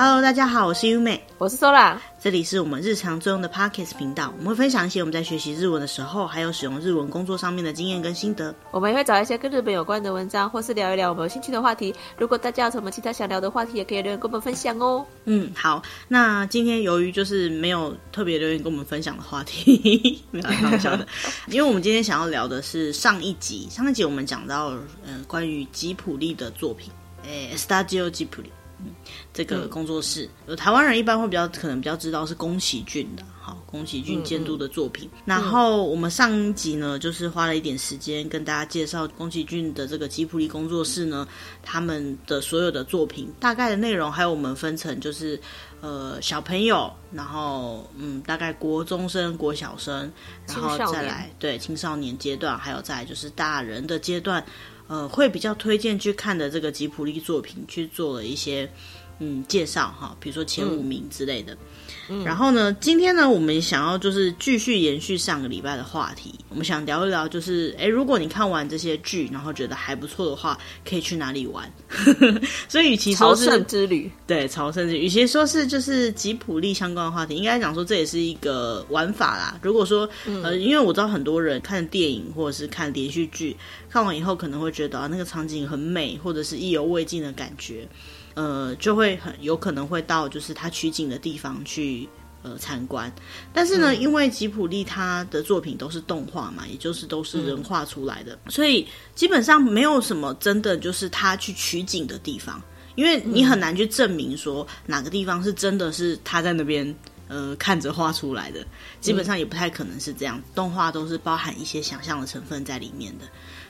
Hello，大家好，我是优美，我是 Sola，这里是我们日常作用的 Podcast 频道，我们会分享一些我们在学习日文的时候，还有使用日文工作上面的经验跟心得。我们也会找一些跟日本有关的文章，或是聊一聊我们有兴趣的话题。如果大家有什么其他想聊的话题，也可以留言跟我们分享哦。嗯，好，那今天由于就是没有特别留言跟我们分享的话题，没有开玩笑的，因为我们今天想要聊的是上一集，上一集我们讲到嗯、呃、关于吉普力的作品，诶，Studio Ghibli。嗯，这个工作室，嗯、台湾人一般会比较可能比较知道是宫崎骏的，好，宫崎骏监督的作品。然后我们上一集呢，就是花了一点时间跟大家介绍宫崎骏的这个吉普力工作室呢，他们的所有的作品大概的内容，还有我们分成就是呃小朋友，然后嗯大概国中生、国小生，然后再来对青少年阶段，还有再来就是大人的阶段。呃，会比较推荐去看的这个吉普力作品，去做了一些嗯介绍哈，比如说前五名之类的。嗯、然后呢，今天呢，我们想要就是继续延续上个礼拜的话题，我们想聊一聊，就是哎，如果你看完这些剧，然后觉得还不错的话，可以去哪里玩？所以，与其说是朝圣之旅，对，朝圣之旅，与其说是就是吉普力相关的话题，应该讲说这也是一个玩法啦。如果说、嗯、呃，因为我知道很多人看电影或者是看连续剧，看完以后可能会觉得啊，那个场景很美，或者是意犹未尽的感觉。呃，就会很有可能会到就是他取景的地方去呃参观，但是呢，嗯、因为吉普力他的作品都是动画嘛，也就是都是人画出来的，嗯、所以基本上没有什么真的就是他去取景的地方，因为你很难去证明说哪个地方是真的是他在那边呃看着画出来的，基本上也不太可能是这样，嗯、动画都是包含一些想象的成分在里面的。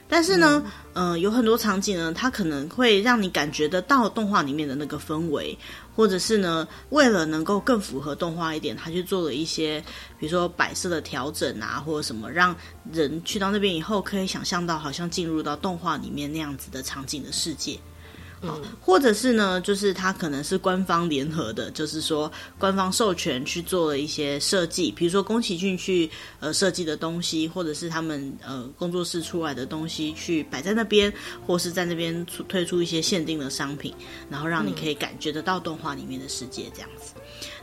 但是呢，嗯、呃，有很多场景呢，它可能会让你感觉得到动画里面的那个氛围，或者是呢，为了能够更符合动画一点，他去做了一些，比如说摆设的调整啊，或者什么，让人去到那边以后可以想象到好像进入到动画里面那样子的场景的世界。好，或者是呢，就是它可能是官方联合的，就是说官方授权去做了一些设计，比如说宫崎骏去呃设计的东西，或者是他们呃工作室出来的东西去摆在那边，或是在那边出推出一些限定的商品，然后让你可以感觉得到动画里面的世界这样子。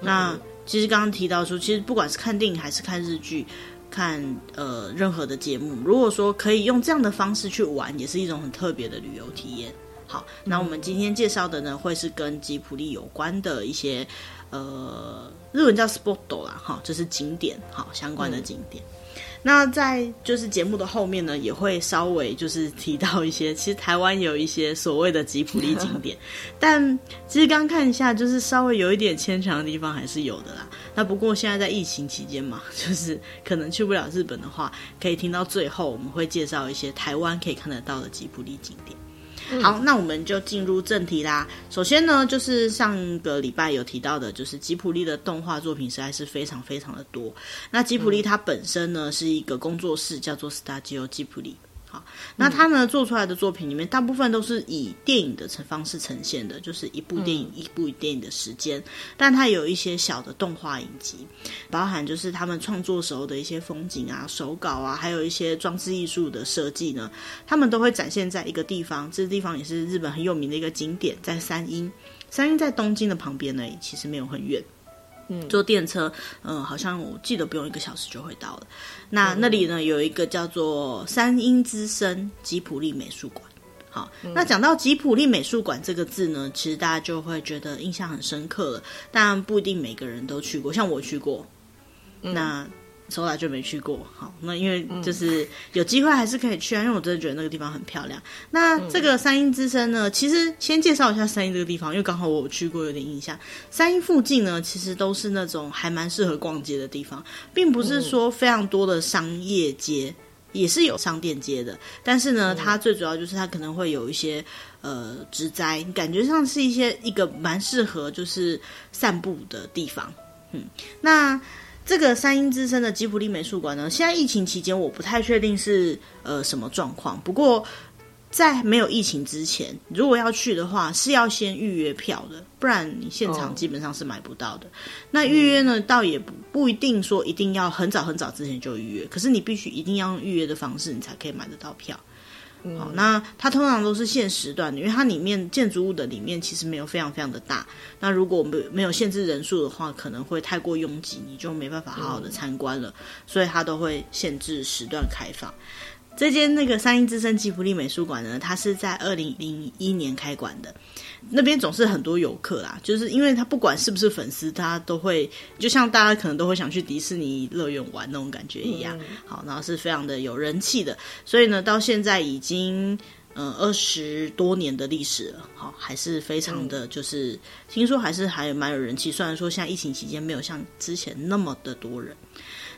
嗯、那其实刚刚提到说，其实不管是看电影还是看日剧，看呃任何的节目，如果说可以用这样的方式去玩，也是一种很特别的旅游体验。好，那我们今天介绍的呢，会是跟吉普力有关的一些，呃，日文叫 spot 啦，哈，就是景点，好，相关的景点。嗯、那在就是节目的后面呢，也会稍微就是提到一些，其实台湾有一些所谓的吉普力景点，但其实刚看一下，就是稍微有一点牵强的地方还是有的啦。那不过现在在疫情期间嘛，就是可能去不了日本的话，可以听到最后，我们会介绍一些台湾可以看得到的吉普力景点。好，那我们就进入正题啦。首先呢，就是上个礼拜有提到的，就是吉普力的动画作品实在是非常非常的多。那吉普力它本身呢，是一个工作室，叫做 Studio 那他呢做出来的作品里面，大部分都是以电影的成方式呈现的，就是一部电影、一部电影的时间，但它有一些小的动画影集，包含就是他们创作时候的一些风景啊、手稿啊，还有一些装置艺术的设计呢，他们都会展现在一个地方，这个地方也是日本很有名的一个景点，在三鹰。三鹰在东京的旁边呢，其实没有很远。嗯，坐电车，嗯，好像我记得不用一个小时就会到了。那那里呢，有一个叫做三鹰之声吉普力美术馆。好，嗯、那讲到吉普力美术馆这个字呢，其实大家就会觉得印象很深刻了。但不一定每个人都去过，像我去过。嗯、那。从来就没去过，好，那因为就是有机会还是可以去啊，因为我真的觉得那个地方很漂亮。那这个三鹰之声呢，其实先介绍一下三鹰这个地方，因为刚好我有去过，有点印象。三鹰附近呢，其实都是那种还蛮适合逛街的地方，并不是说非常多的商业街，也是有商店街的。但是呢，它最主要就是它可能会有一些呃植栽，感觉上是一些一个蛮适合就是散步的地方。嗯，那。这个三鹰之声的吉普力美术馆呢，现在疫情期间我不太确定是呃什么状况。不过在没有疫情之前，如果要去的话，是要先预约票的，不然你现场基本上是买不到的。哦、那预约呢，倒也不不一定说一定要很早很早之前就预约，可是你必须一定要用预约的方式，你才可以买得到票。嗯、好，那它通常都是限时段的，因为它里面建筑物的里面其实没有非常非常的大。那如果没没有限制人数的话，可能会太过拥挤，你就没办法好好的参观了。嗯、所以它都会限制时段开放。这间那个三鹰之森吉卜力美术馆呢，它是在二零零一年开馆的。那边总是很多游客啦，就是因为他不管是不是粉丝，他都会就像大家可能都会想去迪士尼乐园玩那种感觉一样。嗯、好，然后是非常的有人气的，所以呢，到现在已经嗯二十多年的历史了，好，还是非常的就是、嗯、听说还是还蛮有人气。虽然说现在疫情期间没有像之前那么的多人，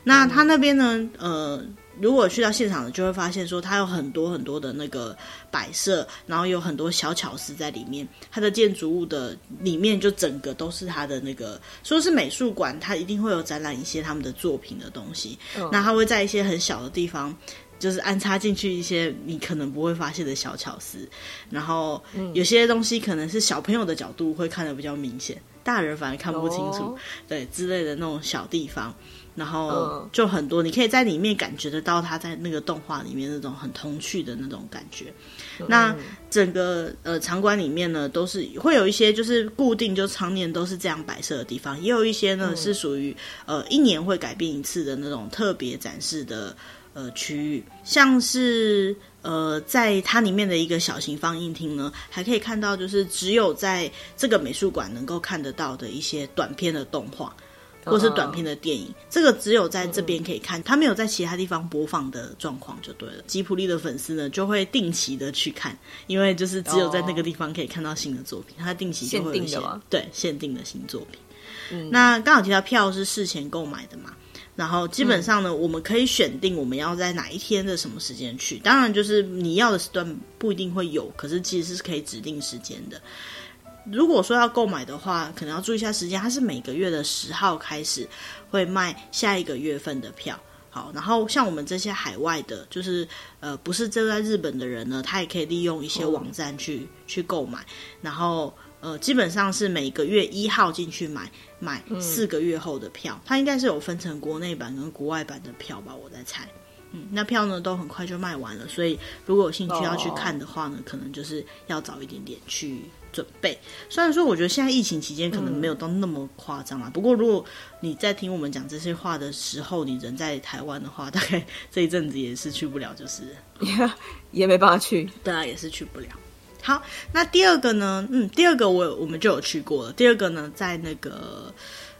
那他那边呢，呃。如果去到现场的，就会发现说它有很多很多的那个摆设，然后有很多小巧思在里面。它的建筑物的里面就整个都是它的那个，说是美术馆，它一定会有展览一些他们的作品的东西。哦、那它会在一些很小的地方，就是安插进去一些你可能不会发现的小巧思。然后有些东西可能是小朋友的角度会看得比较明显，大人反而看不清楚，哦、对之类的那种小地方。然后就很多，你可以在里面感觉得到他在那个动画里面那种很童趣的那种感觉。那整个呃场馆里面呢，都是会有一些就是固定就常年都是这样摆设的地方，也有一些呢是属于呃一年会改变一次的那种特别展示的呃区域，像是呃在它里面的一个小型放映厅呢，还可以看到就是只有在这个美术馆能够看得到的一些短片的动画。或是短片的电影，oh. 这个只有在这边可以看，它没有在其他地方播放的状况就对了。吉普力的粉丝呢，就会定期的去看，因为就是只有在那个地方可以看到新的作品，它定期就会有一些对限定的新作品。嗯，那刚好提到票是事前购买的嘛，然后基本上呢，嗯、我们可以选定我们要在哪一天的什么时间去，当然就是你要的时段不一定会有，可是其实是可以指定时间的。如果说要购买的话，可能要注意一下时间。它是每个月的十号开始会卖下一个月份的票。好，然后像我们这些海外的，就是呃不是住在日本的人呢，他也可以利用一些网站去、嗯、去购买。然后呃基本上是每个月一号进去买，买四个月后的票。它应该是有分成国内版跟国外版的票吧，我在猜。嗯，那票呢都很快就卖完了，所以如果有兴趣要去看的话呢，哦、可能就是要早一点点去。准备，虽然说我觉得现在疫情期间可能没有到那么夸张啊，嗯、不过如果你在听我们讲这些话的时候，你人在台湾的话，大概这一阵子也是去不了，就是也 也没办法去，对啊，也是去不了。好，那第二个呢？嗯，第二个我我们就有去过了。第二个呢，在那个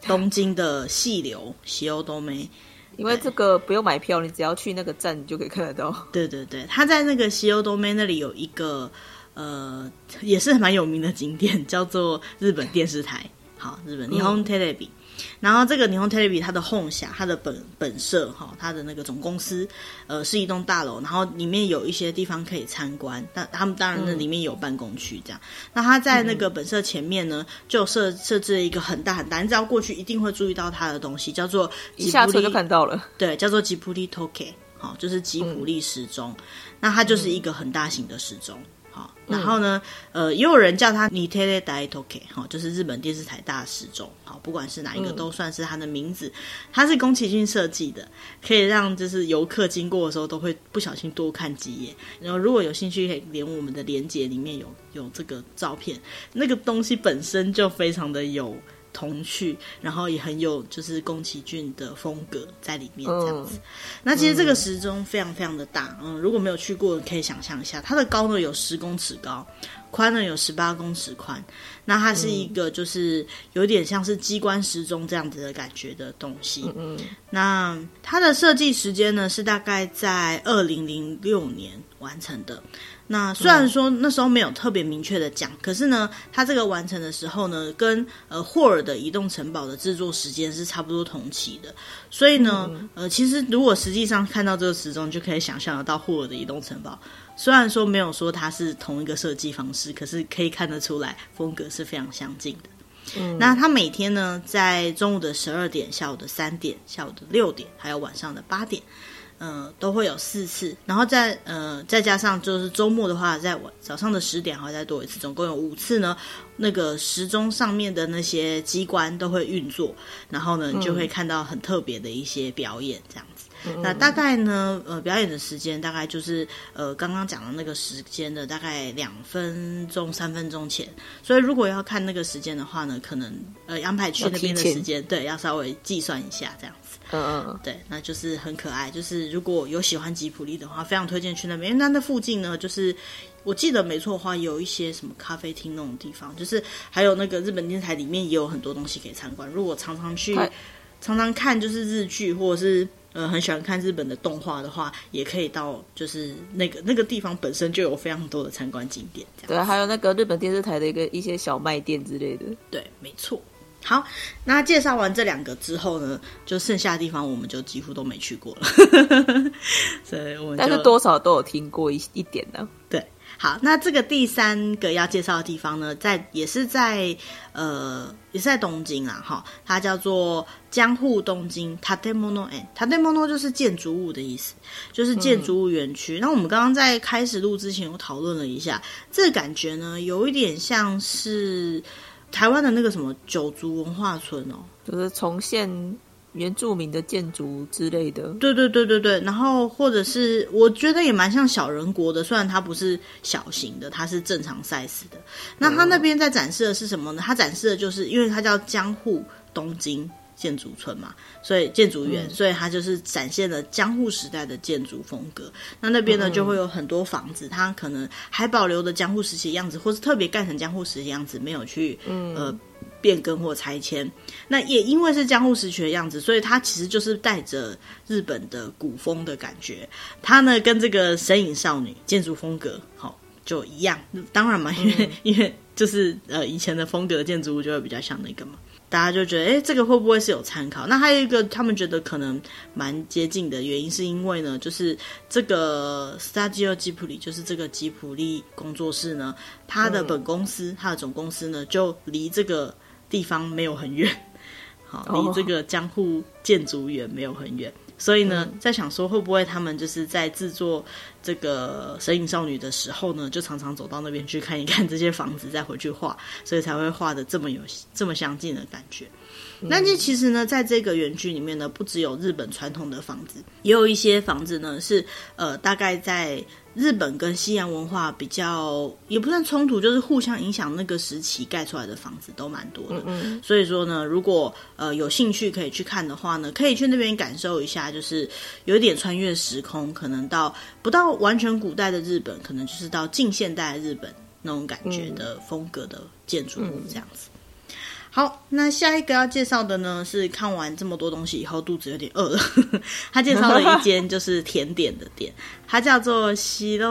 东京的细流西欧多梅，因为这个不用买票，你只要去那个站，你就可以看得到。对对对，他在那个西欧多梅那里有一个。呃，也是蛮有名的景点，叫做日本电视台。好，日本霓虹 Telebi。然后这个霓虹 Telebi 它的本社，它的本本社哈，它的那个总公司，呃，是一栋大楼。然后里面有一些地方可以参观，但他们当然那里面有办公区这样。嗯、那它在那个本社前面呢，就设设置了一个很大很大，你只要过去一定会注意到它的东西，叫做一下车就看到了。对，叫做吉卜力时计，好，就是吉普利时钟。嗯、那它就是一个很大型的时钟。然后呢，呃，也有人叫他 Nitele Daitoke，哈，就是日本电视台大时钟，好，不管是哪一个都算是他的名字。嗯、它是宫崎骏设计的，可以让就是游客经过的时候都会不小心多看几眼。然后如果有兴趣，可以连我们的连接里面有有这个照片，那个东西本身就非常的有。童趣，然后也很有就是宫崎骏的风格在里面这样子。嗯、那其实这个时钟非常非常的大，嗯，如果没有去过，可以想象一下，它的高呢有十公尺高，宽呢有十八公尺宽。那它是一个就是有点像是机关时钟这样子的感觉的东西。嗯，那它的设计时间呢是大概在二零零六年完成的。那虽然说那时候没有特别明确的讲，嗯、可是呢，它这个完成的时候呢，跟呃霍尔的移动城堡的制作时间是差不多同期的，所以呢，嗯、呃，其实如果实际上看到这个时钟，就可以想象得到霍尔的移动城堡。虽然说没有说它是同一个设计方式，可是可以看得出来风格是非常相近的。嗯，那它每天呢，在中午的十二点、下午的三点、下午的六点，还有晚上的八点。呃，都会有四次，然后再呃再加上就是周末的话，在晚早上的十点还会再多一次，总共有五次呢。那个时钟上面的那些机关都会运作，然后呢，你就会看到很特别的一些表演这样子。嗯、那大概呢，呃，表演的时间大概就是呃刚刚讲的那个时间的大概两分钟、三分钟前。所以如果要看那个时间的话呢，可能呃安排去那边的时间，对，要稍微计算一下这样子。嗯嗯，对，那就是很可爱。就是如果有喜欢吉普力的话，非常推荐去那边。因为那那附近呢，就是我记得没错的话，有一些什么咖啡厅那种地方，就是还有那个日本电视台里面也有很多东西可以参观。如果常常去，常常看就是日剧，或者是呃很喜欢看日本的动画的话，也可以到就是那个那个地方本身就有非常多的参观景点。对，还有那个日本电视台的一个一些小卖店之类的。对，没错。好，那介绍完这两个之后呢，就剩下的地方我们就几乎都没去过了，所以我们但是多少都有听过一一点的。对，好，那这个第三个要介绍的地方呢，在也是在呃也是在东京啊，哈，它叫做江户东京 Tatemono En，Tatemono 就是建筑物的意思，就是建筑物园区。嗯、那我们刚刚在开始录之前我讨论了一下，这个感觉呢，有一点像是。台湾的那个什么九族文化村哦，就是重现原住民的建筑之类的。对对对对对，然后或者是我觉得也蛮像小人国的，虽然它不是小型的，它是正常 size 的。那它那边在展示的是什么呢？它展示的就是因为它叫江户东京。建筑村嘛，所以建筑园，嗯、所以它就是展现了江户时代的建筑风格。那那边呢，就会有很多房子，它可能还保留的江户时期的样子，或是特别盖成江户时期的样子，没有去、嗯、呃变更或拆迁。那也因为是江户时期的样子，所以它其实就是带着日本的古风的感觉。它呢，跟这个神隐少女建筑风格好、哦、就一样。当然嘛，因为、嗯、因为就是呃以前的风格的建筑物就会比较像那个嘛。大家就觉得，哎，这个会不会是有参考？那还有一个，他们觉得可能蛮接近的原因，是因为呢，就是这个 Studio Ghibli，就是这个吉普力工作室呢，它的本公司，它的总公司呢，就离这个地方没有很远，好，离这个江户建筑园没有很远。所以呢，在想说会不会他们就是在制作这个《神隐少女》的时候呢，就常常走到那边去看一看这些房子，再回去画，所以才会画的这么有这么相近的感觉。那这其实呢，在这个园区里面呢，不只有日本传统的房子，也有一些房子呢是呃，大概在。日本跟西洋文化比较也不算冲突，就是互相影响。那个时期盖出来的房子都蛮多的，嗯嗯，所以说呢，如果呃有兴趣可以去看的话呢，可以去那边感受一下，就是有一点穿越时空，可能到不到完全古代的日本，可能就是到近现代的日本那种感觉的风格的建筑物这样子。好，那下一个要介绍的呢，是看完这么多东西以后，肚子有点饿了。他介绍了一间就是甜点的店，它叫做白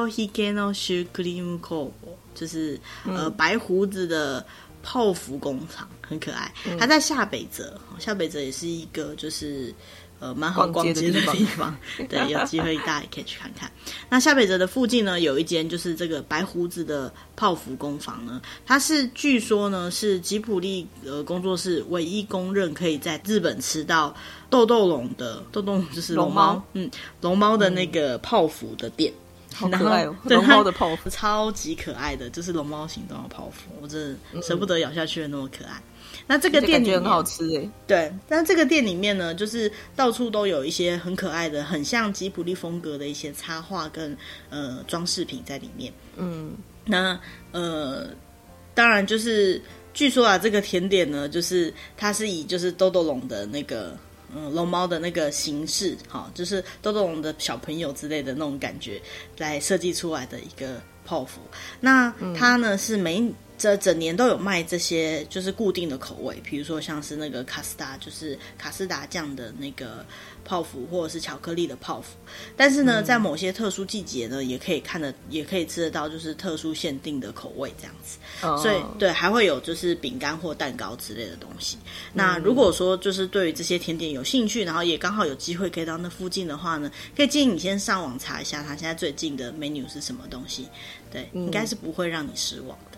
ひげのシュークリーム工房，就是呃白胡子的泡芙工厂，很可爱。它在下北泽，下北泽也是一个就是。 呃，蛮好逛街的地方，对，有机会大家也可以去看看。那下北泽的附近呢，有一间就是这个白胡子的泡芙工坊呢，它是据说呢是吉普力呃工作室唯一公认可以在日本吃到豆豆龙的豆豆龙就是龙猫，猫。嗯，龙猫的那个泡芙的店，好可爱哦，龙猫的泡芙。超级可爱的，就是龙猫形状的泡芙，我真的舍不得咬下去的那么可爱。那这个店里面很好吃哎，对。但这个店里面呢，就是到处都有一些很可爱的、很像吉普力风格的一些插画跟呃装饰品在里面。嗯，那呃，当然就是据说啊，这个甜点呢，就是它是以就是豆豆龙的那个嗯龙猫的那个形式，哈，就是豆豆龙的小朋友之类的那种感觉来设计出来的一个泡芙。那它呢、嗯、是每这整年都有卖这些，就是固定的口味，比如说像是那个卡斯达，就是卡斯达酱的那个泡芙，或者是巧克力的泡芙。但是呢，嗯、在某些特殊季节呢，也可以看得，也可以吃得到，就是特殊限定的口味这样子。哦、所以，对，还会有就是饼干或蛋糕之类的东西。嗯、那如果说就是对于这些甜点有兴趣，然后也刚好有机会可以到那附近的话呢，可以建议你先上网查一下，它现在最近的 menu 是什么东西。对，应该是不会让你失望的。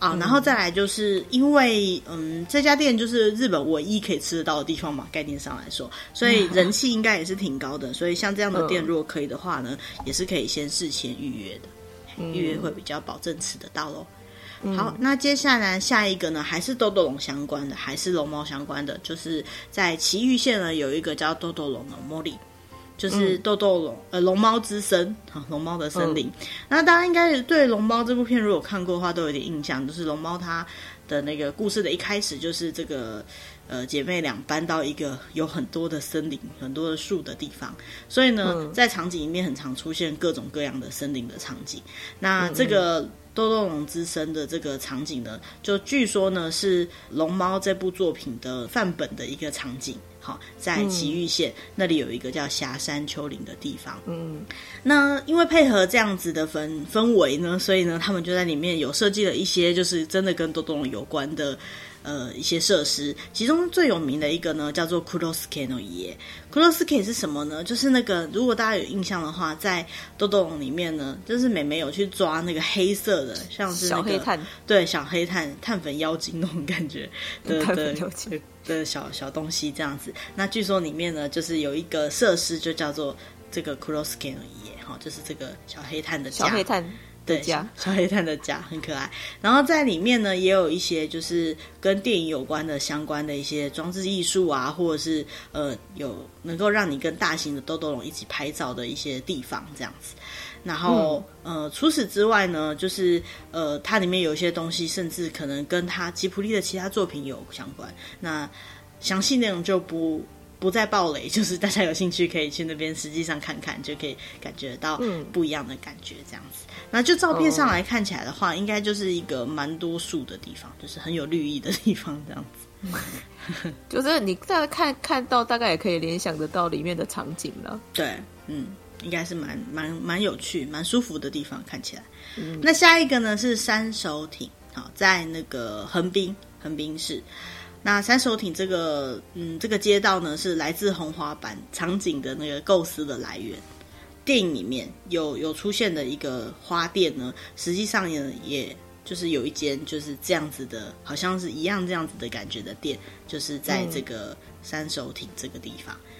啊，然后再来就是因为，嗯，这家店就是日本唯一可以吃得到的地方嘛，概念上来说，所以人气应该也是挺高的。所以像这样的店，如果可以的话呢，也是可以先事前预约的，预约会比较保证吃得到喽。好，那接下来下一个呢，还是豆豆龙相关的，还是龙猫相关的，就是在埼玉县呢有一个叫豆豆龙的茉莉。就是豆豆龙、嗯、呃龙猫之森啊，龙猫的森林。嗯、那大家应该对龙猫这部片如果看过的话，都有点印象，就是龙猫它的那个故事的一开始就是这个。呃，姐妹俩搬到一个有很多的森林、很多的树的地方，所以呢，嗯、在场景里面很常出现各种各样的森林的场景。那这个《豆豆龙之森》的这个场景呢，就据说呢是《龙猫》这部作品的范本的一个场景。好，在埼玉县、嗯、那里有一个叫霞山丘陵的地方。嗯，那因为配合这样子的氛氛围呢，所以呢，他们就在里面有设计了一些，就是真的跟多多龙有关的。呃，一些设施，其中最有名的一个呢，叫做 Kurosuke no Ye。Kurosuke 是什么呢？就是那个，如果大家有印象的话，在豆豆龙里面呢，就是美美有去抓那个黑色的，像是、那个、小黑炭，对，小黑炭、碳粉妖精那种感觉 的的的小小东西这样子。那据说里面呢，就是有一个设施，就叫做这个 Kurosuke no Ye，哈，就是这个小黑炭的小黑炭。对，小黑炭的家很可爱，然后在里面呢，也有一些就是跟电影有关的相关的一些装置艺术啊，或者是呃有能够让你跟大型的豆豆龙一起拍照的一些地方这样子。然后、嗯、呃，除此之外呢，就是呃，它里面有一些东西，甚至可能跟他吉普力的其他作品有相关。那详细内容就不。不再暴雷，就是大家有兴趣可以去那边实际上看看，就可以感觉到不一样的感觉这样子。嗯、那就照片上来看起来的话，哦、应该就是一个蛮多树的地方，就是很有绿意的地方这样子。就是你大概看看到，大概也可以联想得到里面的场景了。对，嗯，应该是蛮蛮蛮有趣、蛮舒服的地方，看起来。嗯、那下一个呢是三手町，好，在那个横滨，横滨市。那三手町这个，嗯，这个街道呢，是来自红花板场景的那个构思的来源。电影里面有有出现的一个花店呢，实际上也也就是有一间就是这样子的，好像是一样这样子的感觉的店，就是在这个三手町这个地方。嗯，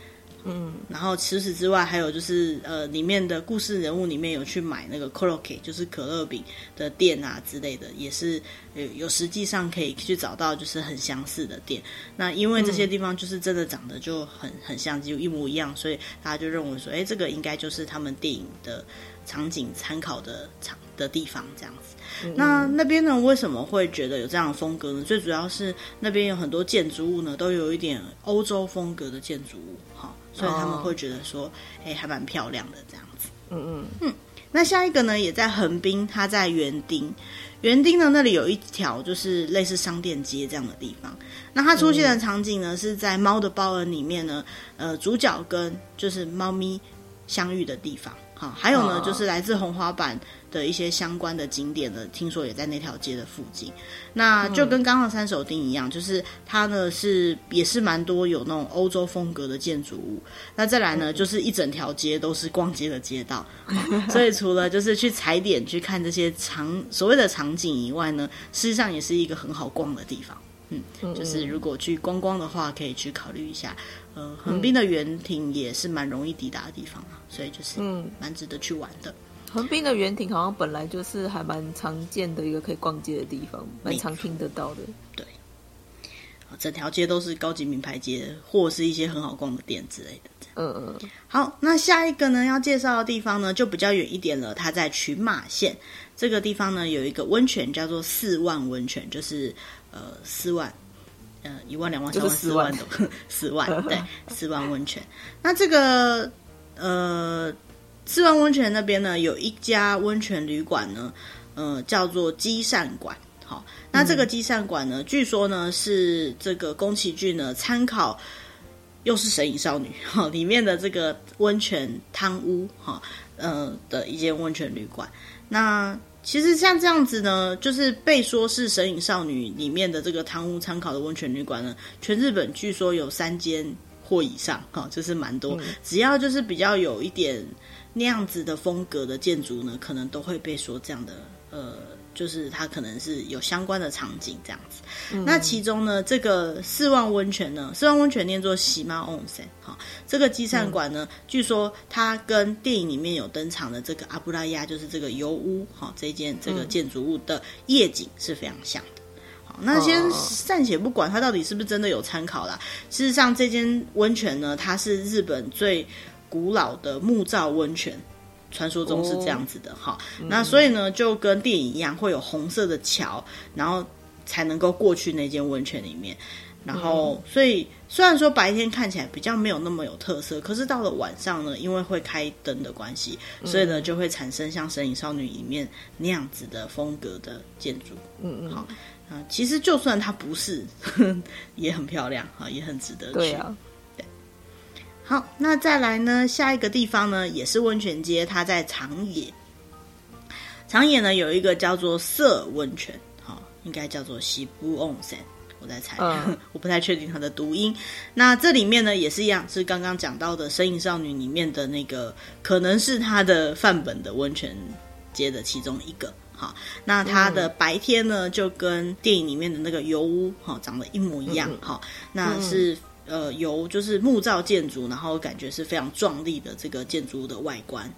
然后除此之外，还有就是呃，里面的故事人物里面有去买那个 Koroke，就是可乐饼的店啊之类的，也是有有实际上可以去找到就是很相似的店。那因为这些地方就是真的长得就很很像，就一模一样，所以大家就认为说，哎，这个应该就是他们电影的场景参考的场的地方这样子。嗯、那那边呢，为什么会觉得有这样的风格呢？最主要是那边有很多建筑物呢，都有一点欧洲风格的建筑物，哈。所以他们会觉得说，哎、oh. 欸，还蛮漂亮的这样子。嗯嗯嗯。那下一个呢，也在横滨，它在园丁。园丁呢，那里有一条就是类似商店街这样的地方。那它出现的场景呢，mm. 是在《猫的报恩》里面呢，呃，主角跟就是猫咪相遇的地方。好，还有呢，oh. 就是来自红花坂。的一些相关的景点呢，听说也在那条街的附近。那就跟刚刚的山手町一样，就是它呢是也是蛮多有那种欧洲风格的建筑物。那再来呢，就是一整条街都是逛街的街道。所以除了就是去踩点去看这些场所谓的场景以外呢，事实上也是一个很好逛的地方。嗯，就是如果去观光的话，可以去考虑一下。呃，横滨的园亭也是蛮容易抵达的地方啊，所以就是嗯，蛮值得去玩的。横滨的园亭好像本来就是还蛮常见的一个可以逛街的地方，蛮常听得到的。对，整条街都是高级名牌街，或是一些很好逛的店之类的。嗯嗯。好，那下一个呢，要介绍的地方呢，就比较远一点了。它在群马县这个地方呢，有一个温泉叫做四万温泉，就是呃四万，呃一万两万三万四万的四万，对，四万温泉。那这个呃。四万温泉那边呢，有一家温泉旅馆呢，呃，叫做积善馆。好，那这个积善馆呢，嗯、据说呢是这个宫崎骏呢参考，又是神隐少女 哈里面的这个温泉汤屋哈，呃的一间温泉旅馆。那其实像这样子呢，就是被说是神隐少女里面的这个汤屋参考的温泉旅馆呢，全日本据说有三间或以上哈，就是蛮多，嗯、只要就是比较有一点。那样子的风格的建筑呢，可能都会被说这样的，呃，就是它可能是有相关的场景这样子。嗯、那其中呢，这个四万温泉呢，四万温泉念作喜马温泉，哈，这个积善馆呢，嗯、据说它跟电影里面有登场的这个阿布拉亚，就是这个油屋，哈，这间这个建筑物的夜景是非常像的。好，那先暂且不管它到底是不是真的有参考啦。事实上，这间温泉呢，它是日本最古老的木造温泉，传说中是这样子的哈。哦、那所以呢，就跟电影一样，会有红色的桥，然后才能够过去那间温泉里面。然后，所以虽然说白天看起来比较没有那么有特色，可是到了晚上呢，因为会开灯的关系，所以呢就会产生像《神隐少女》里面那样子的风格的建筑。嗯嗯，好啊，其实就算它不是，呵 呵也很漂亮啊，也很值得去。对啊，对。好，那再来呢，下一个地方呢也是温泉街，它在长野。长野呢有一个叫做色温泉，好，应该叫做西部温泉。我在猜，嗯、我不太确定它的读音。那这里面呢，也是一样，是刚刚讲到的《身影少女》里面的那个，可能是它的范本的温泉街的其中一个。好，那它的白天呢，就跟电影里面的那个油屋，哈，长得一模一样。好、嗯，那是呃，由就是木造建筑，然后感觉是非常壮丽的这个建筑物的外观。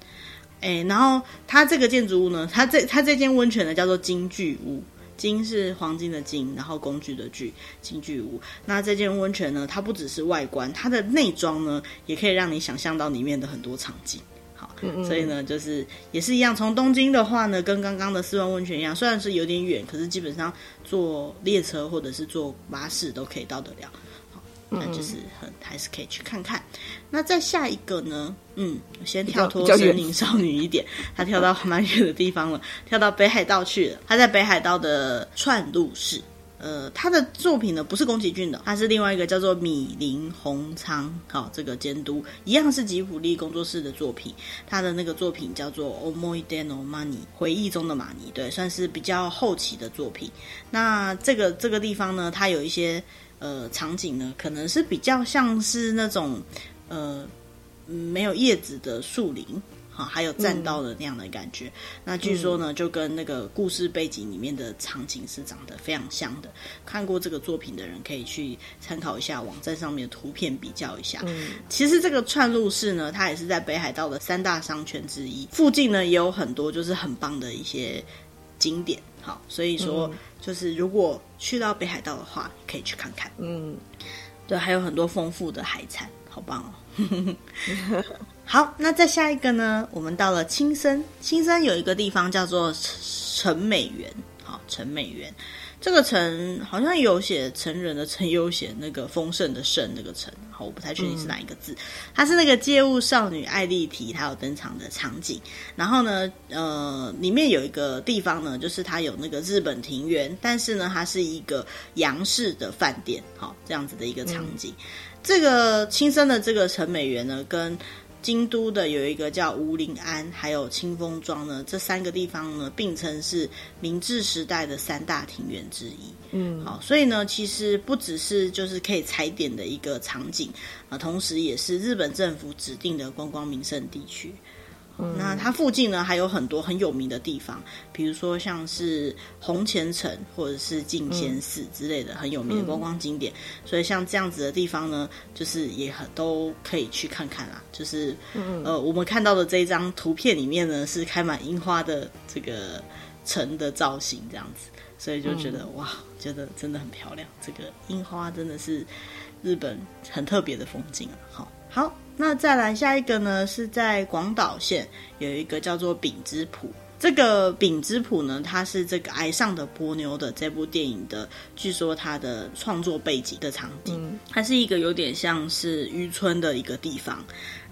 哎，然后它这个建筑物呢，它这它这间温泉呢，叫做金具屋。金是黄金的金，然后工具的具，金具屋。那这间温泉呢，它不只是外观，它的内装呢，也可以让你想象到里面的很多场景。好，嗯嗯，所以呢，就是也是一样。从东京的话呢，跟刚刚的四万温泉一样，虽然是有点远，可是基本上坐列车或者是坐巴士都可以到得了。那就是很还是可以去看看。那再下一个呢？嗯，我先跳脱森林少女一点，她跳到蛮远的地方了，跳到北海道去了。她在北海道的串路市。呃，她的作品呢不是宫崎骏的，她是另外一个叫做米林宏昌，好，这个监督一样是吉卜力工作室的作品。他的那个作品叫做《Omoide no Mani》，回忆中的玛尼，对，算是比较后期的作品。那这个这个地方呢，它有一些。呃，场景呢，可能是比较像是那种，呃，没有叶子的树林，哈，还有栈道的那样的感觉。嗯、那据说呢，就跟那个故事背景里面的场景是长得非常像的。看过这个作品的人可以去参考一下网站上面的图片，比较一下。嗯、其实这个串路市呢，它也是在北海道的三大商圈之一，附近呢也有很多就是很棒的一些景点。好，所以说。嗯就是如果去到北海道的话，可以去看看。嗯，对，还有很多丰富的海产，好棒哦。好，那再下一个呢？我们到了青森，青森有一个地方叫做成美园。好，成美园。这个城好像有写成人的成，有写那个丰盛的盛那个城，好，我不太确定是哪一个字。它是那个街舞少女艾丽缇，她有登场的场景。然后呢，呃，里面有一个地方呢，就是它有那个日本庭园，但是呢，它是一个洋式的饭店，好，这样子的一个场景。嗯、这个亲生的这个陈美元呢，跟京都的有一个叫吴林庵，还有清风庄呢，这三个地方呢并称是明治时代的三大庭园之一。嗯，好，所以呢，其实不只是就是可以踩点的一个场景啊，同时也是日本政府指定的观光名胜地区。嗯、那它附近呢还有很多很有名的地方，比如说像是红前城或者是进仙寺之类的很有名的观光景点。嗯、所以像这样子的地方呢，就是也很都可以去看看啦。就是、嗯、呃，我们看到的这一张图片里面呢，是开满樱花的这个城的造型这样子，所以就觉得、嗯、哇，觉得真的很漂亮。这个樱花真的是日本很特别的风景啊。好，好。那再来下一个呢，是在广岛县有一个叫做丙之浦。这个丙之浦呢，它是这个《爱上的波妞》的这部电影的，据说它的创作背景的场景，嗯、它是一个有点像是渔村的一个地方。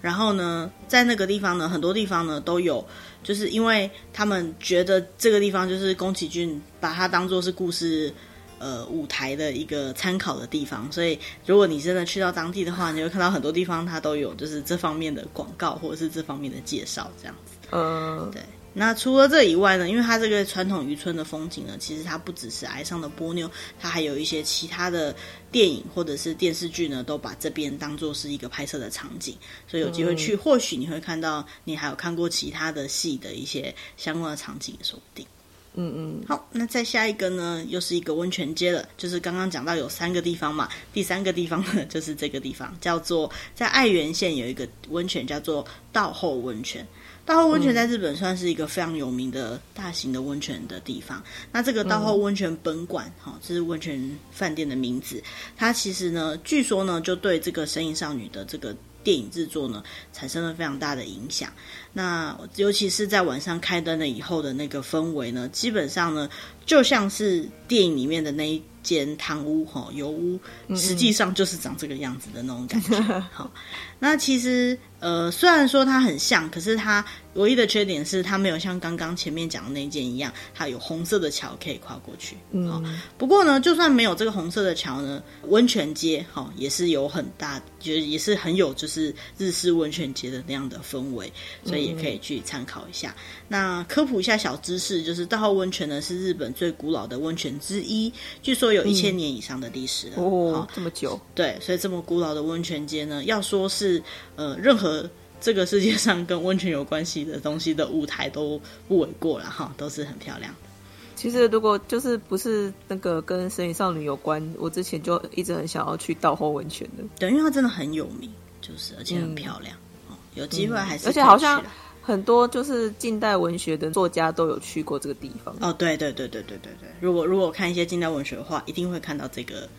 然后呢，在那个地方呢，很多地方呢都有，就是因为他们觉得这个地方就是宫崎骏把它当做是故事。呃，舞台的一个参考的地方，所以如果你真的去到当地的话，你会看到很多地方它都有就是这方面的广告或者是这方面的介绍这样子。嗯，对。那除了这以外呢，因为它这个传统渔村的风景呢，其实它不只是崖上的波妞，它还有一些其他的电影或者是电视剧呢，都把这边当做是一个拍摄的场景。所以有机会去，嗯、或许你会看到你还有看过其他的戏的一些相关的场景也，说不定。嗯嗯，好，那再下一个呢，又是一个温泉街了。就是刚刚讲到有三个地方嘛，第三个地方呢，就是这个地方，叫做在爱媛县有一个温泉，叫做道后温泉。道后温泉在日本算是一个非常有名的大型的温泉的地方。嗯、那这个道后温泉本馆，哈、哦，这是温泉饭店的名字。它其实呢，据说呢，就对这个神隐少女的这个电影制作呢产生了非常大的影响。那尤其是在晚上开灯了以后的那个氛围呢，基本上呢就像是电影里面的那一间汤屋哈油屋，实际上就是长这个样子的那种感觉。好，那其实呃虽然说它很像，可是它。唯一的缺点是，它没有像刚刚前面讲的那间一样，它有红色的桥可以跨过去。嗯，不过呢，就算没有这个红色的桥呢，温泉街哈也是有很大，觉得也是很有就是日式温泉街的那样的氛围，所以也可以去参考一下。嗯、那科普一下小知识，就是大号温泉呢是日本最古老的温泉之一，据说有一千年以上的历史了。哦，这么久？对，所以这么古老的温泉街呢，要说是呃任何。这个世界上跟温泉有关系的东西的舞台都不为过了哈，都是很漂亮的。其实如果就是不是那个跟神隐少女有关，我之前就一直很想要去道后温泉的。对，因为它真的很有名，就是而且很漂亮。嗯、有机会还是、嗯、而且好像很多就是近代文学的作家都有去过这个地方。哦，对对对对对对对。如果如果看一些近代文学的话，一定会看到这个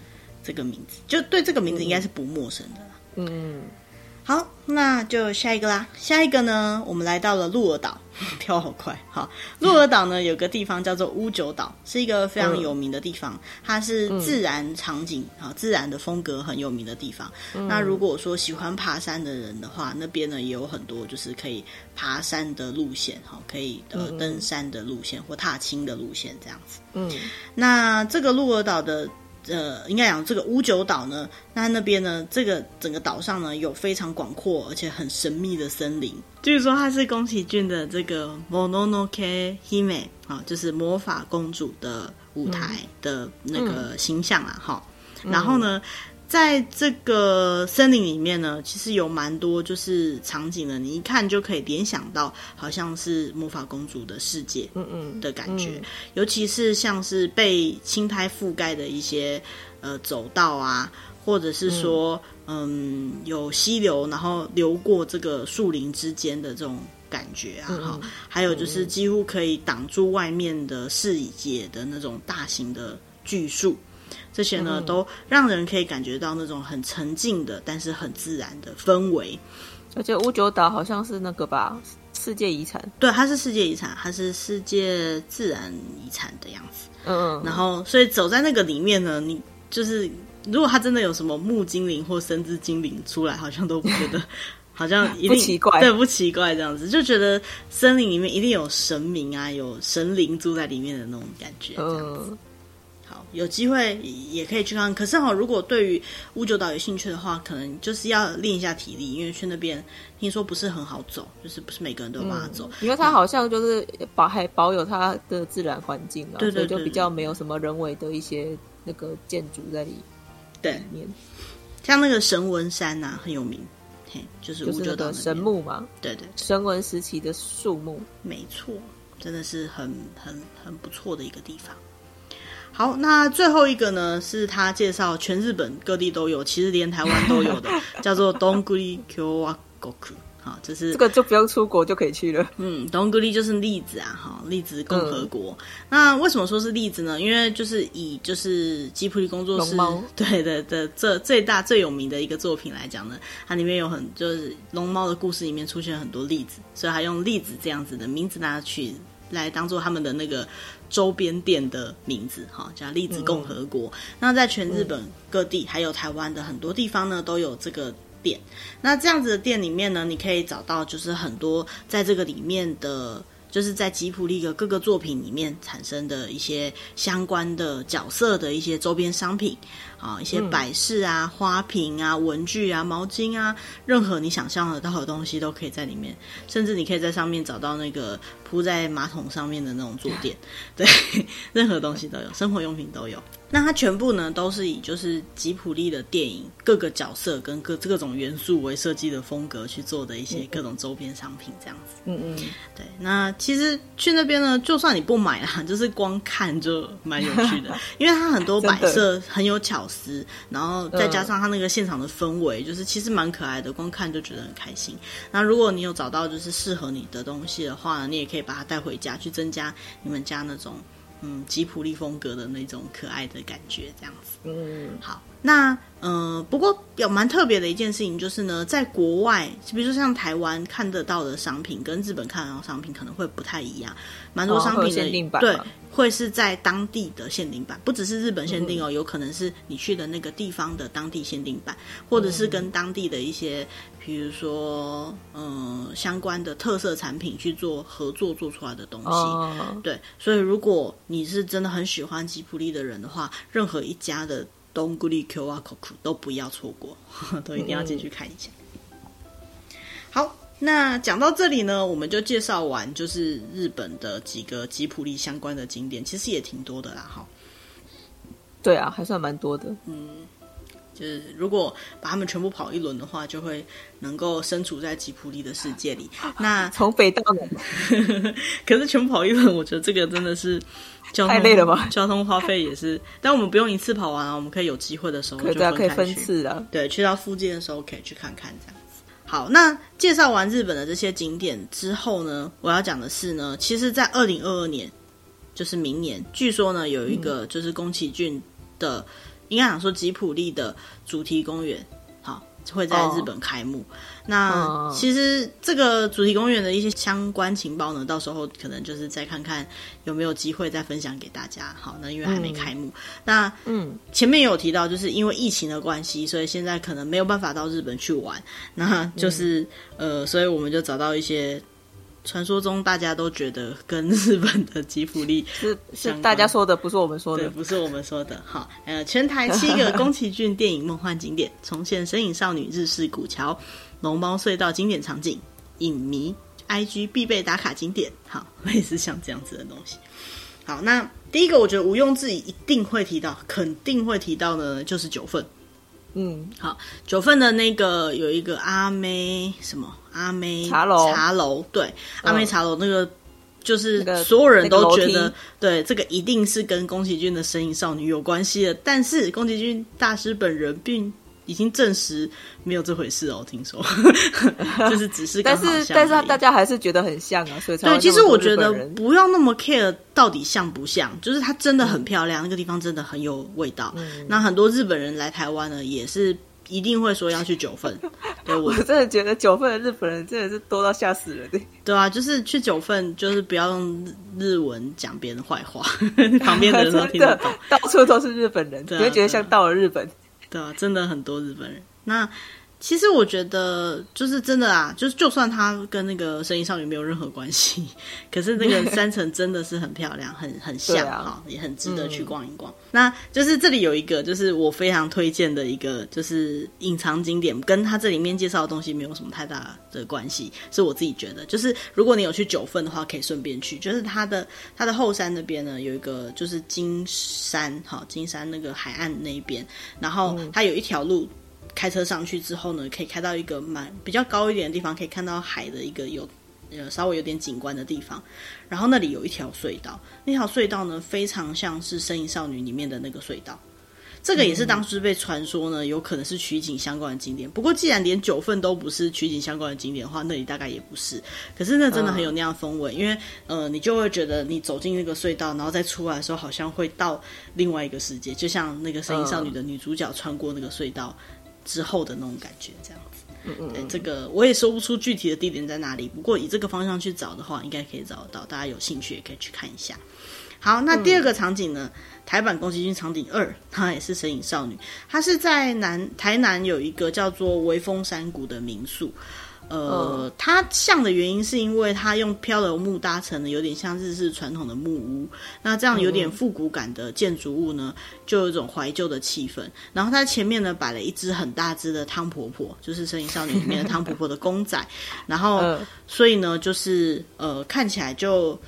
这个名字，就对这个名字应该是不陌生的。啦。嗯好，那就下一个啦。下一个呢，我们来到了鹿儿岛，跳好快。好，鹿儿岛呢有个地方叫做乌九岛，是一个非常有名的地方。它是自然场景啊，嗯、自然的风格很有名的地方。嗯、那如果说喜欢爬山的人的话，那边呢也有很多就是可以爬山的路线，哈，可以呃登山的路线或踏青的路线这样子。嗯，那这个鹿儿岛的。呃，应该讲这个乌九岛呢，那那边呢，这个整个岛上呢，有非常广阔而且很神秘的森林。据说它是宫崎骏的这个 Mononoke Hime 啊，就是魔法公主的舞台的那个形象啊，哈、嗯。然后呢。嗯在这个森林里面呢，其实有蛮多就是场景的，你一看就可以联想到，好像是魔法公主的世界，嗯嗯。的感觉。嗯。嗯、尤其是像是被青苔覆盖的一些呃走道啊，或者是说嗯，嗯有溪流，然后流过这个树林之间的这种感觉啊，哈、嗯，还有就是几乎可以挡住外面的视野的那种大型的巨树。这些呢，都让人可以感觉到那种很沉静的，但是很自然的氛围。而且屋久岛好像是那个吧，世界遗产。对，它是世界遗产，它是世界自然遗产的样子。嗯，然后所以走在那个里面呢，你就是如果它真的有什么木精灵或森之精灵出来，好像都不觉得，好像一定不奇怪，对，不奇怪这样子，就觉得森林里面一定有神明啊，有神灵住在里面的那种感觉。嗯。有机会也可以去看，可是哈，如果对于乌九岛有兴趣的话，可能就是要练一下体力，因为去那边听说不是很好走，就是不是每个人都有办法走。因为它好像就是保还保有它的自然环境啊，对对，就比较没有什么人为的一些那个建筑在里对里面。像那个神文山呐、啊，很有名，嘿，就是乌九岛的神木嘛，对，对对，神文时期的树木，没错，真的是很很很不错的一个地方。好，那最后一个呢，是他介绍全日本各地都有，其实连台湾都有的，叫做 Donguri Kyowagoku。好，这是这个就不用出国就可以去了。嗯，Donguri 就是栗子啊，哈，栗子共和国。嗯、那为什么说是栗子呢？因为就是以就是吉普力工作室猫 对的的这最大最有名的一个作品来讲呢，它里面有很就是龙猫的故事里面出现很多栗子，所以还用栗子这样子的名字拿去来当做他们的那个。周边店的名字哈，叫栗子共和国。嗯、那在全日本各地，嗯、还有台湾的很多地方呢，都有这个店。那这样子的店里面呢，你可以找到就是很多在这个里面的，就是在吉普力的各个作品里面产生的一些相关的角色的一些周边商品啊，一些摆饰啊、花瓶啊、文具啊、毛巾啊，任何你想象得到的东西都可以在里面。甚至你可以在上面找到那个。铺在马桶上面的那种坐垫，对，任何东西都有，生活用品都有。那它全部呢，都是以就是吉普力的电影各个角色跟各各种元素为设计的风格去做的一些各种周边商品，这样子。嗯嗯，对。那其实去那边呢，就算你不买啦，就是光看就蛮有趣的，因为它很多摆设很有巧思，然后再加上它那个现场的氛围，就是其实蛮可爱的，光看就觉得很开心。那如果你有找到就是适合你的东西的话呢，你也可以。把它带回家，去增加你们家那种嗯吉普力风格的那种可爱的感觉，这样子。嗯，好，那嗯、呃，不过有蛮特别的一件事情就是呢，在国外，比如说像台湾看得到的商品，跟日本看得到的商品可能会不太一样，蛮多商品的、哦、限定版对。会是在当地的限定版，不只是日本限定哦，嗯、有可能是你去的那个地方的当地限定版，或者是跟当地的一些，比如说，嗯、呃，相关的特色产品去做合作做出来的东西。哦、对，所以如果你是真的很喜欢吉普力的人的话，任何一家的どんぐり京瓦口库都不要错过，都一定要进去看一下。嗯、好。那讲到这里呢，我们就介绍完就是日本的几个吉普力相关的景点，其实也挺多的啦，哈。对啊，还算蛮多的。嗯，就是如果把他们全部跑一轮的话，就会能够身处在吉普力的世界里。那从北到南，可是全部跑一轮，我觉得这个真的是 交通太累了吧？交通花费也是，但我们不用一次跑完啊，我们可以有机会的时候就可以，可以分次的。对，去到附近的时候可以去看看这样子。好，那介绍完日本的这些景点之后呢，我要讲的是呢，其实，在二零二二年，就是明年，据说呢，有一个就是宫崎骏的，嗯、应该讲说吉普力的主题公园。好会在日本开幕。哦、那其实这个主题公园的一些相关情报呢，到时候可能就是再看看有没有机会再分享给大家。好，那因为还没开幕。嗯、那嗯，前面有提到，就是因为疫情的关系，所以现在可能没有办法到日本去玩。那就是、嗯、呃，所以我们就找到一些。传说中大家都觉得跟日本的吉卜力 是是大家说的，不是我们说的，对，不是我们说的。好，呃，全台七个宫崎骏电影梦幻景点重现《神隐少女》日式古桥、龙猫隧道经典场景，影迷 IG 必备打卡景点。好，类似像这样子的东西。好，那第一个我觉得毋庸置疑一定会提到，肯定会提到的，就是九份。嗯，好，九份的那个有一个阿妹什么阿妹茶楼茶楼，对，嗯、阿妹茶楼那个就是所有人都觉得，那个、对，这个一定是跟宫崎骏的《神隐少女》有关系的。但是宫崎骏大师本人并已经证实没有这回事哦，听说 就是只是但是但是大家还是觉得很像啊，所以才对。其实我觉得不要那么 care 到底像不像，就是它真的很漂亮，嗯、那个地方真的很有味道。嗯、那很多日本人来台湾呢，也是一定会说要去九份。对我，我真的觉得九份的日本人真的是多到吓死人。对啊，就是去九份，就是不要用日文讲别人坏话，旁边的人都听得懂，到处都是日本人，你会、啊、觉得像到了日本。对啊，真的很多日本人。那其实我觉得，就是真的啊，就是就算他跟那个《声音少女》没有任何关系，可是那个 山城真的是很漂亮，很很像哈，也很值得去逛一逛。嗯、那就是这里有一个，就是我非常推荐的一个，就是隐藏景点，跟它这里面介绍的东西没有什么太大的关系，是我自己觉得。就是如果你有去九份的话，可以顺便去。就是它的它的后山那边呢，有一个就是金山，哈，金山那个海岸那边，然后它有一条路。开车上去之后呢，可以开到一个蛮比较高一点的地方，可以看到海的一个有呃稍微有点景观的地方。然后那里有一条隧道，那条隧道呢非常像是《声音少女》里面的那个隧道。这个也是当时被传说呢，有可能是取景相关的景点。不过既然连九份都不是取景相关的景点的话，那里大概也不是。可是那真的很有那样的氛围，因为呃，你就会觉得你走进那个隧道，然后再出来的时候，好像会到另外一个世界，就像那个《声音少女》的女主角穿过那个隧道。之后的那种感觉，这样子，嗯嗯，对，这个我也说不出具体的地点在哪里，不过以这个方向去找的话，应该可以找得到。大家有兴趣也可以去看一下。好，那第二个场景呢？嗯、台版宫崎骏场景二，它也是神隐少女，它是在南台南有一个叫做微风山谷的民宿。呃，它像的原因是因为它用漂流木搭成的，有点像日式传统的木屋。那这样有点复古感的建筑物呢，就有一种怀旧的气氛。然后它前面呢摆了一只很大只的汤婆婆，就是《神隐少女》里面的汤婆婆的公仔。然后，所以呢，就是呃，看起来就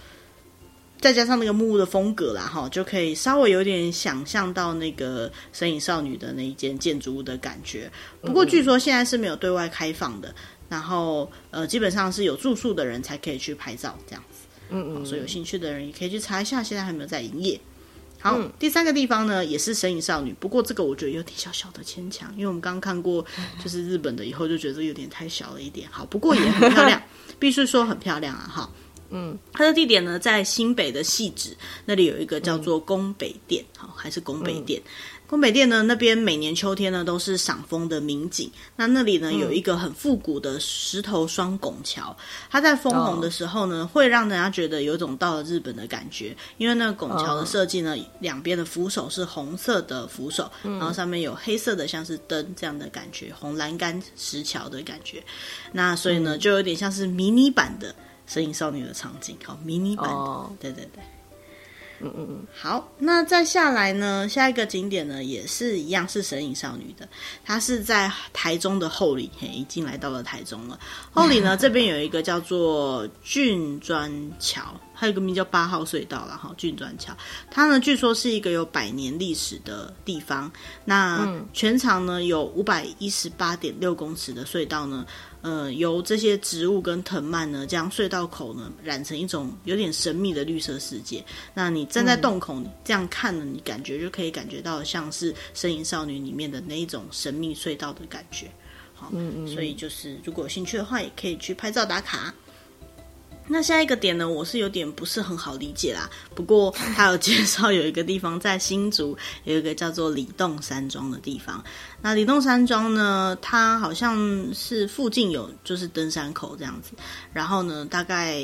再加上那个木屋的风格啦，哈，就可以稍微有点想象到那个《神隐少女》的那一间建筑物的感觉。不过据说现在是没有对外开放的。然后，呃，基本上是有住宿的人才可以去拍照，这样子。嗯嗯。所以有兴趣的人也可以去查一下，现在还没有在营业。好，嗯、第三个地方呢，也是神隐少女，不过这个我觉得有点小小的牵强，因为我们刚刚看过 就是日本的，以后就觉得有点太小了一点。好，不过也很漂亮，必须说很漂亮啊！哈，嗯，它的地点呢在新北的汐止，那里有一个叫做宫北店，好、嗯、还是宫北店。嗯宫北店呢，那边每年秋天呢都是赏枫的名景。那那里呢有一个很复古的石头双拱桥，它在枫红的时候呢，哦、会让人家觉得有一种到了日本的感觉。因为那个拱桥的设计呢，两边、哦、的扶手是红色的扶手，嗯、然后上面有黑色的像是灯这样的感觉，红栏杆石桥的感觉。那所以呢，就有点像是迷你版的《神隐少女》的场景，好，迷你版的，哦、对对对。嗯嗯嗯，好，那再下来呢？下一个景点呢，也是一样是神隐少女的，它是在台中的后里，嘿，已经来到了台中了。后里呢，这边有一个叫做郡砖桥，还有一个名叫八号隧道了哈。郡转桥，它呢据说是一个有百年历史的地方。那全长呢有五百一十八点六公尺的隧道呢。呃，由这些植物跟藤蔓呢，将隧道口呢染成一种有点神秘的绿色世界。那你站在洞口这样看呢，你感觉就可以感觉到像是《神隐少女》里面的那一种神秘隧道的感觉。好，嗯嗯，所以就是如果有兴趣的话，也可以去拍照打卡。那下一个点呢，我是有点不是很好理解啦。不过他有介绍有一个地方在新竹，有一个叫做李洞山庄的地方。那李洞山庄呢，它好像是附近有就是登山口这样子。然后呢，大概。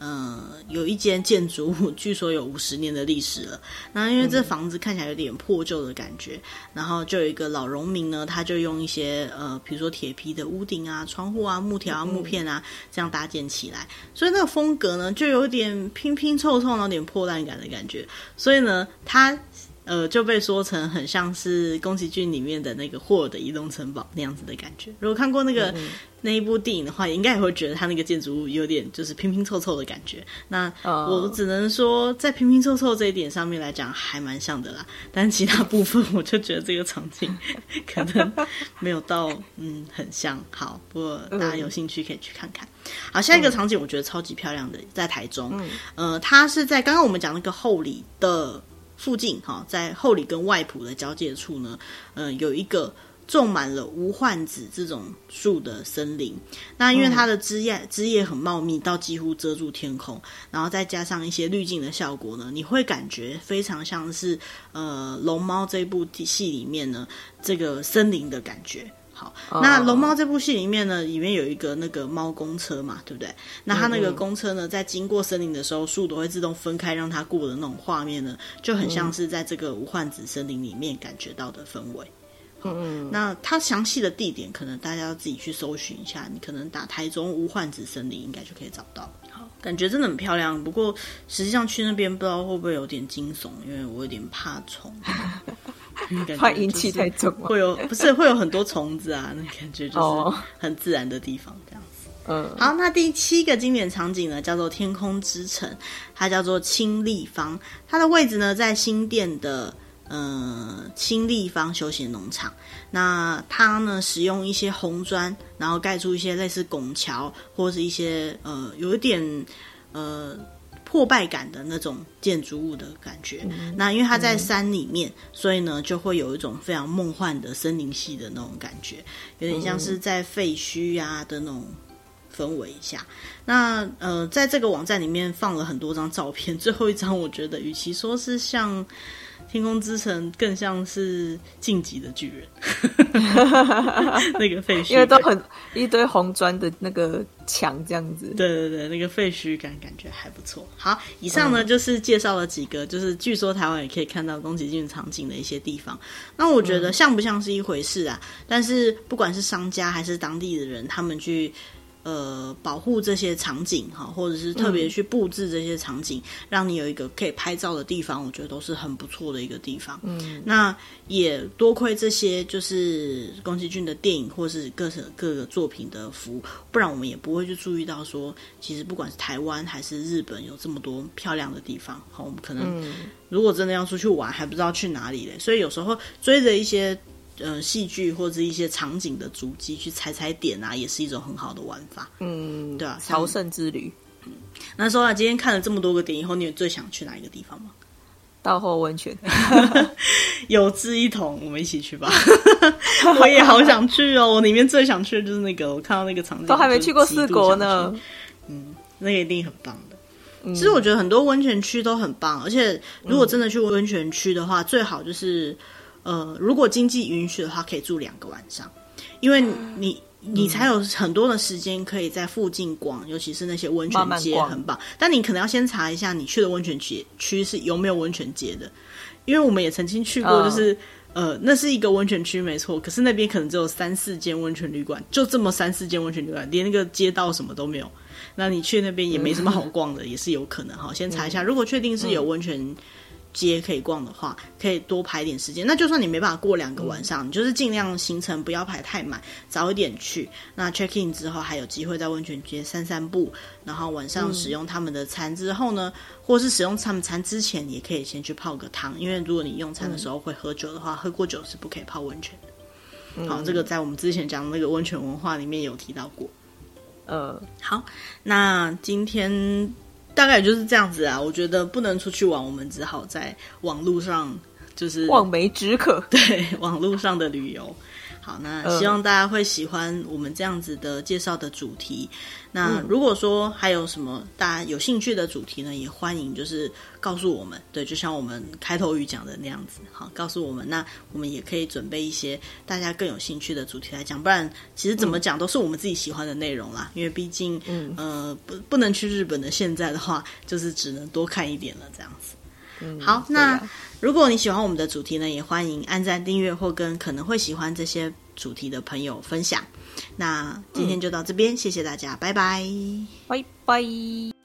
嗯，有一间建筑物，据说有五十年的历史了。那因为这房子看起来有点破旧的感觉，然后就有一个老农民呢，他就用一些呃，比如说铁皮的屋顶啊、窗户啊、木条啊、木片啊，这样搭建起来。所以那个风格呢，就有点拼拼凑凑，有点破烂感的感觉。所以呢，他。呃，就被说成很像是宫崎骏里面的那个霍尔的移动城堡那样子的感觉。如果看过那个嗯嗯那一部电影的话，应该也会觉得它那个建筑物有点就是拼拼凑凑的感觉。那我只能说，在拼拼凑凑这一点上面来讲，还蛮像的啦。但其他部分，我就觉得这个场景 可能没有到嗯很像。好，不过大家有兴趣可以去看看。好，下一个场景我觉得超级漂亮的，在台中。呃，它是在刚刚我们讲那个后里的。附近哈，在后里跟外埔的交界处呢，呃，有一个种满了无患子这种树的森林。那因为它的枝叶枝叶很茂密，到几乎遮住天空，然后再加上一些滤镜的效果呢，你会感觉非常像是呃《龙猫》这部戏里面呢这个森林的感觉。好，那《龙猫》这部戏里面呢，里面有一个那个猫公车嘛，对不对？那它那个公车呢，在经过森林的时候，树都会自动分开，让它过的那种画面呢，就很像是在这个无患子森林里面感觉到的氛围。嗯，那它详细的地点，可能大家要自己去搜寻一下，你可能打台中无患子森林，应该就可以找到。好，感觉真的很漂亮。不过实际上去那边，不知道会不会有点惊悚，因为我有点怕虫。怕阴气太重，会有不是会有很多虫子啊？那感觉就是很自然的地方，这样子。嗯，好，那第七个经典场景呢，叫做天空之城，它叫做清立方，它的位置呢在新店的呃青立方休闲农场。那它呢使用一些红砖，然后盖出一些类似拱桥或是一些呃有一点呃。破败感的那种建筑物的感觉，那因为它在山里面，所以呢就会有一种非常梦幻的森林系的那种感觉，有点像是在废墟呀的那种氛围下。那呃，在这个网站里面放了很多张照片，最后一张我觉得，与其说是像。天空之城更像是晋级的巨人，那个废墟，因为都很一堆红砖的那个墙这样子。对对对，那个废墟感感觉还不错。好，以上呢、嗯、就是介绍了几个，就是据说台湾也可以看到宫崎骏场景的一些地方。那我觉得像不像是一回事啊？嗯、但是不管是商家还是当地的人，他们去。呃，保护这些场景哈，或者是特别去布置这些场景，嗯、让你有一个可以拍照的地方，我觉得都是很不错的一个地方。嗯，那也多亏这些就是宫崎骏的电影或是各各个作品的服务，不然我们也不会去注意到说，其实不管是台湾还是日本，有这么多漂亮的地方。好，我们可能如果真的要出去玩，还不知道去哪里嘞。所以有时候追着一些。呃，戏剧或者一些场景的足迹去踩踩点啊，也是一种很好的玩法。嗯，对啊，朝圣之旅。嗯，那说啊，今天看了这么多个点以后，你有最想去哪一个地方吗？稻后温泉，有志一同，我们一起去吧。我也好想去哦，我里面最想去的就是那个，我看到那个场景，都还没去过四国呢。嗯，那个一定很棒的。其实我觉得很多温泉区都很棒，而且如果真的去温泉区的话，最好就是呃，如果经济允许的话，可以住两个晚上，因为你。你才有很多的时间可以在附近逛，尤其是那些温泉街很棒。但你可能要先查一下你去的温泉区区是有没有温泉街的，因为我们也曾经去过，就是、哦、呃，那是一个温泉区没错，可是那边可能只有三四间温泉旅馆，就这么三四间温泉旅馆，连那个街道什么都没有。那你去那边也没什么好逛的，嗯、也是有可能哈。先查一下，如果确定是有温泉。街可以逛的话，可以多排点时间。那就算你没办法过两个晚上，嗯、你就是尽量行程不要排太满，早一点去。那 check in 之后还有机会在温泉街散散步，然后晚上使用他们的餐之后呢，嗯、或是使用他们餐之前，也可以先去泡个汤。因为如果你用餐的时候会喝酒的话，嗯、喝过酒是不可以泡温泉的。嗯、好，这个在我们之前讲的那个温泉文化里面有提到过。呃，好，那今天。大概就是这样子啊，我觉得不能出去玩，我们只好在网络上，就是望梅止渴。对，网络上的旅游。好，那希望大家会喜欢我们这样子的介绍的主题。那如果说还有什么大家有兴趣的主题呢，也欢迎就是告诉我们。对，就像我们开头语讲的那样子，好，告诉我们，那我们也可以准备一些大家更有兴趣的主题来讲。不然，其实怎么讲都是我们自己喜欢的内容啦。因为毕竟，嗯呃，不不能去日本的现在的话，就是只能多看一点了，这样子。嗯，好，那、啊、如果你喜欢我们的主题呢，也欢迎按赞、订阅或跟可能会喜欢这些主题的朋友分享。那今天就到这边，嗯、谢谢大家，拜拜，拜拜。